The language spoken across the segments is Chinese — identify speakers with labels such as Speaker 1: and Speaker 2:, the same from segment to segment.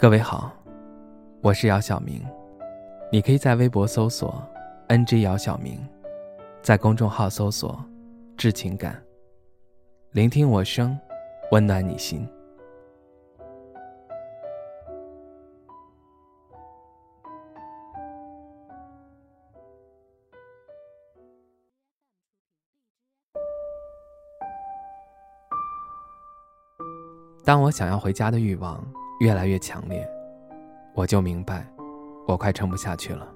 Speaker 1: 各位好，我是姚晓明，你可以在微博搜索 “ng 姚晓明”，在公众号搜索“致情感”，聆听我声，温暖你心。当我想要回家的欲望越来越强烈，我就明白，我快撑不下去了。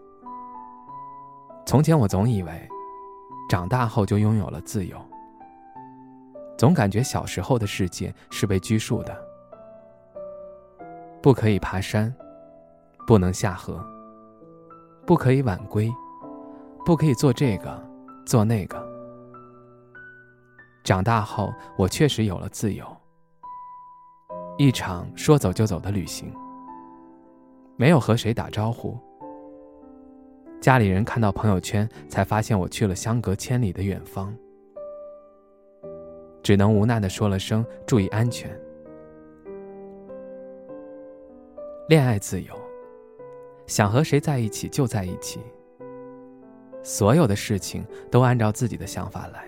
Speaker 1: 从前我总以为，长大后就拥有了自由，总感觉小时候的世界是被拘束的，不可以爬山，不能下河，不可以晚归，不可以做这个，做那个。长大后，我确实有了自由。一场说走就走的旅行，没有和谁打招呼。家里人看到朋友圈，才发现我去了相隔千里的远方，只能无奈的说了声“注意安全”。恋爱自由，想和谁在一起就在一起，所有的事情都按照自己的想法来，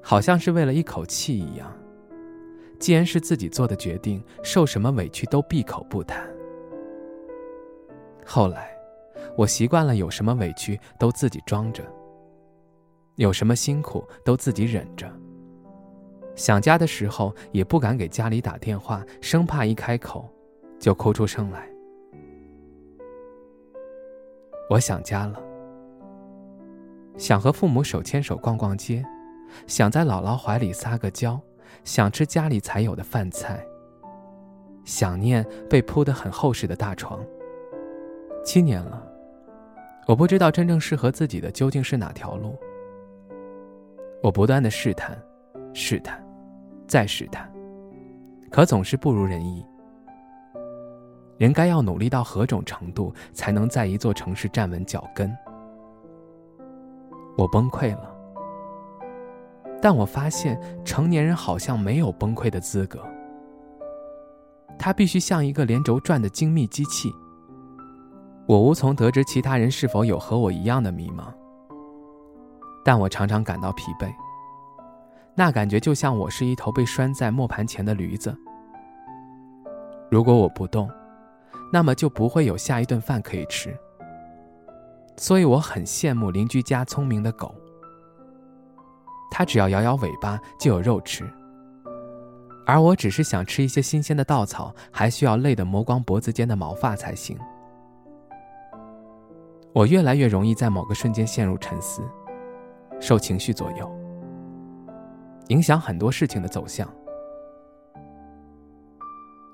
Speaker 1: 好像是为了一口气一样。既然是自己做的决定，受什么委屈都闭口不谈。后来，我习惯了有什么委屈都自己装着，有什么辛苦都自己忍着。想家的时候也不敢给家里打电话，生怕一开口就哭出声来。我想家了，想和父母手牵手逛逛街，想在姥姥怀里撒个娇。想吃家里才有的饭菜。想念被铺得很厚实的大床。七年了，我不知道真正适合自己的究竟是哪条路。我不断的试探，试探，再试探，可总是不如人意。人该要努力到何种程度，才能在一座城市站稳脚跟？我崩溃了。但我发现，成年人好像没有崩溃的资格。他必须像一个连轴转的精密机器。我无从得知其他人是否有和我一样的迷茫，但我常常感到疲惫。那感觉就像我是一头被拴在磨盘前的驴子。如果我不动，那么就不会有下一顿饭可以吃。所以我很羡慕邻居家聪明的狗。它只要摇摇尾巴就有肉吃，而我只是想吃一些新鲜的稻草，还需要累得磨光脖子间的毛发才行。我越来越容易在某个瞬间陷入沉思，受情绪左右，影响很多事情的走向。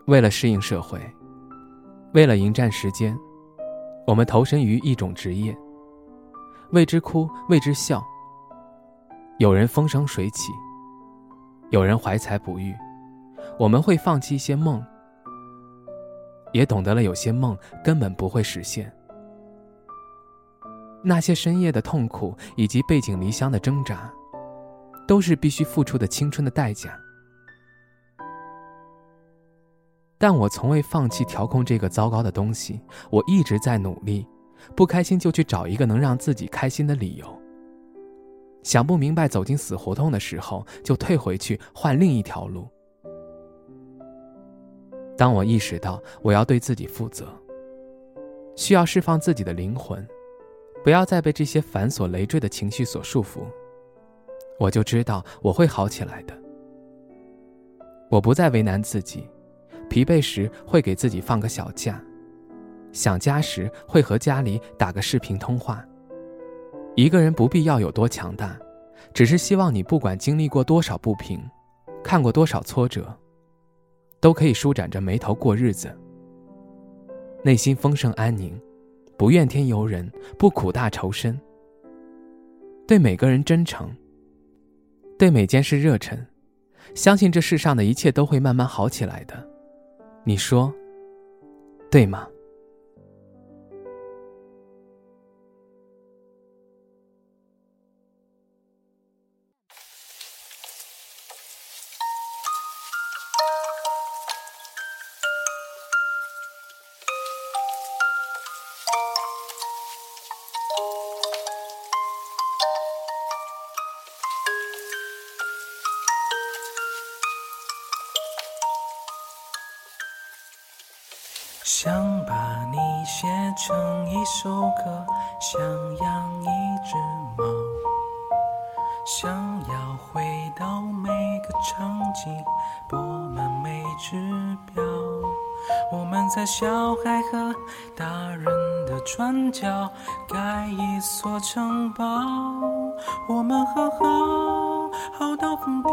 Speaker 1: 为了适应社会，为了迎战时间，我们投身于一种职业，为之哭，为之笑。有人风生水起，有人怀才不遇，我们会放弃一些梦，也懂得了有些梦根本不会实现。那些深夜的痛苦以及背井离乡的挣扎，都是必须付出的青春的代价。但我从未放弃调控这个糟糕的东西，我一直在努力，不开心就去找一个能让自己开心的理由。想不明白，走进死胡同的时候，就退回去换另一条路。当我意识到我要对自己负责，需要释放自己的灵魂，不要再被这些繁琐累赘的情绪所束缚，我就知道我会好起来的。我不再为难自己，疲惫时会给自己放个小假，想家时会和家里打个视频通话。一个人不必要有多强大，只是希望你不管经历过多少不平，看过多少挫折，都可以舒展着眉头过日子，内心丰盛安宁，不怨天尤人，不苦大仇深。对每个人真诚，对每件事热忱，相信这世上的一切都会慢慢好起来的。你说，对吗？
Speaker 2: 想把你写成一首歌，想养一只猫，想要回到每个场景，拨满每只表。我们在小孩和大人的转角盖一所城堡，我们好好好到疯掉，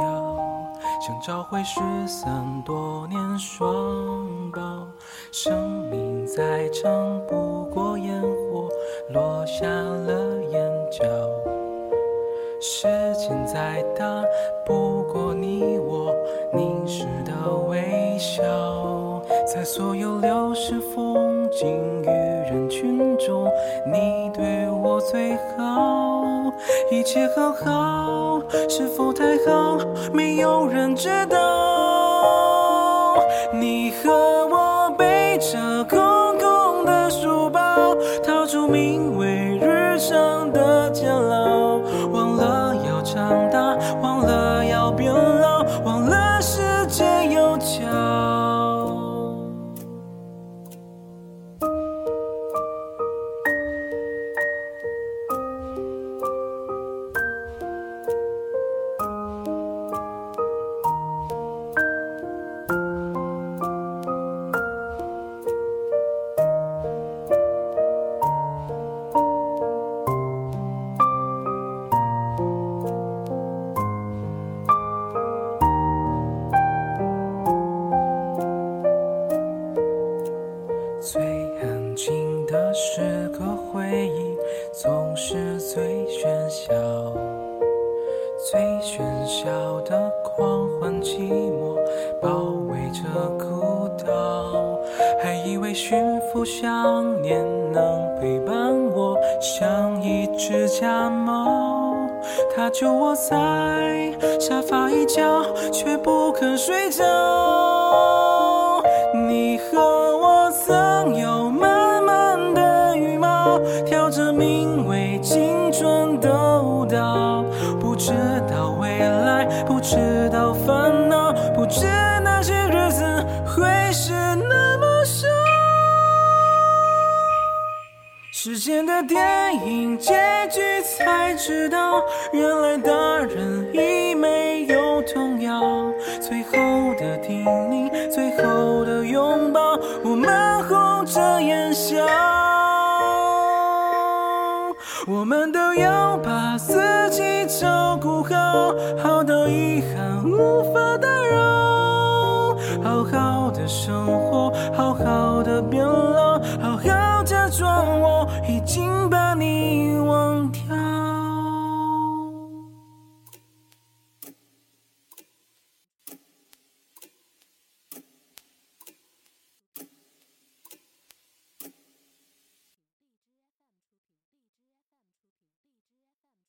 Speaker 2: 想找回失散多年双胞。生命再长不过烟火落下了眼角，时间再大不过你我凝视的微笑，在所有流逝风景与人群中，你对我最好，一切好好，是否太好，没有人知道，你和以为驯服想念能陪伴我，像一只假猫，它就窝在沙发一角，却不肯睡觉。你和我。曾有满满的羽毛，跳着名为青春的舞蹈，不知道未来，不知道烦恼，不知时间的电影结局才知道，原来大人已没有童谣，最后的叮咛，最后的拥抱，我们红。着眼笑，我们都要把自己照顾好，好到遗憾无法打扰，好好的生活，好好的变老。好好说我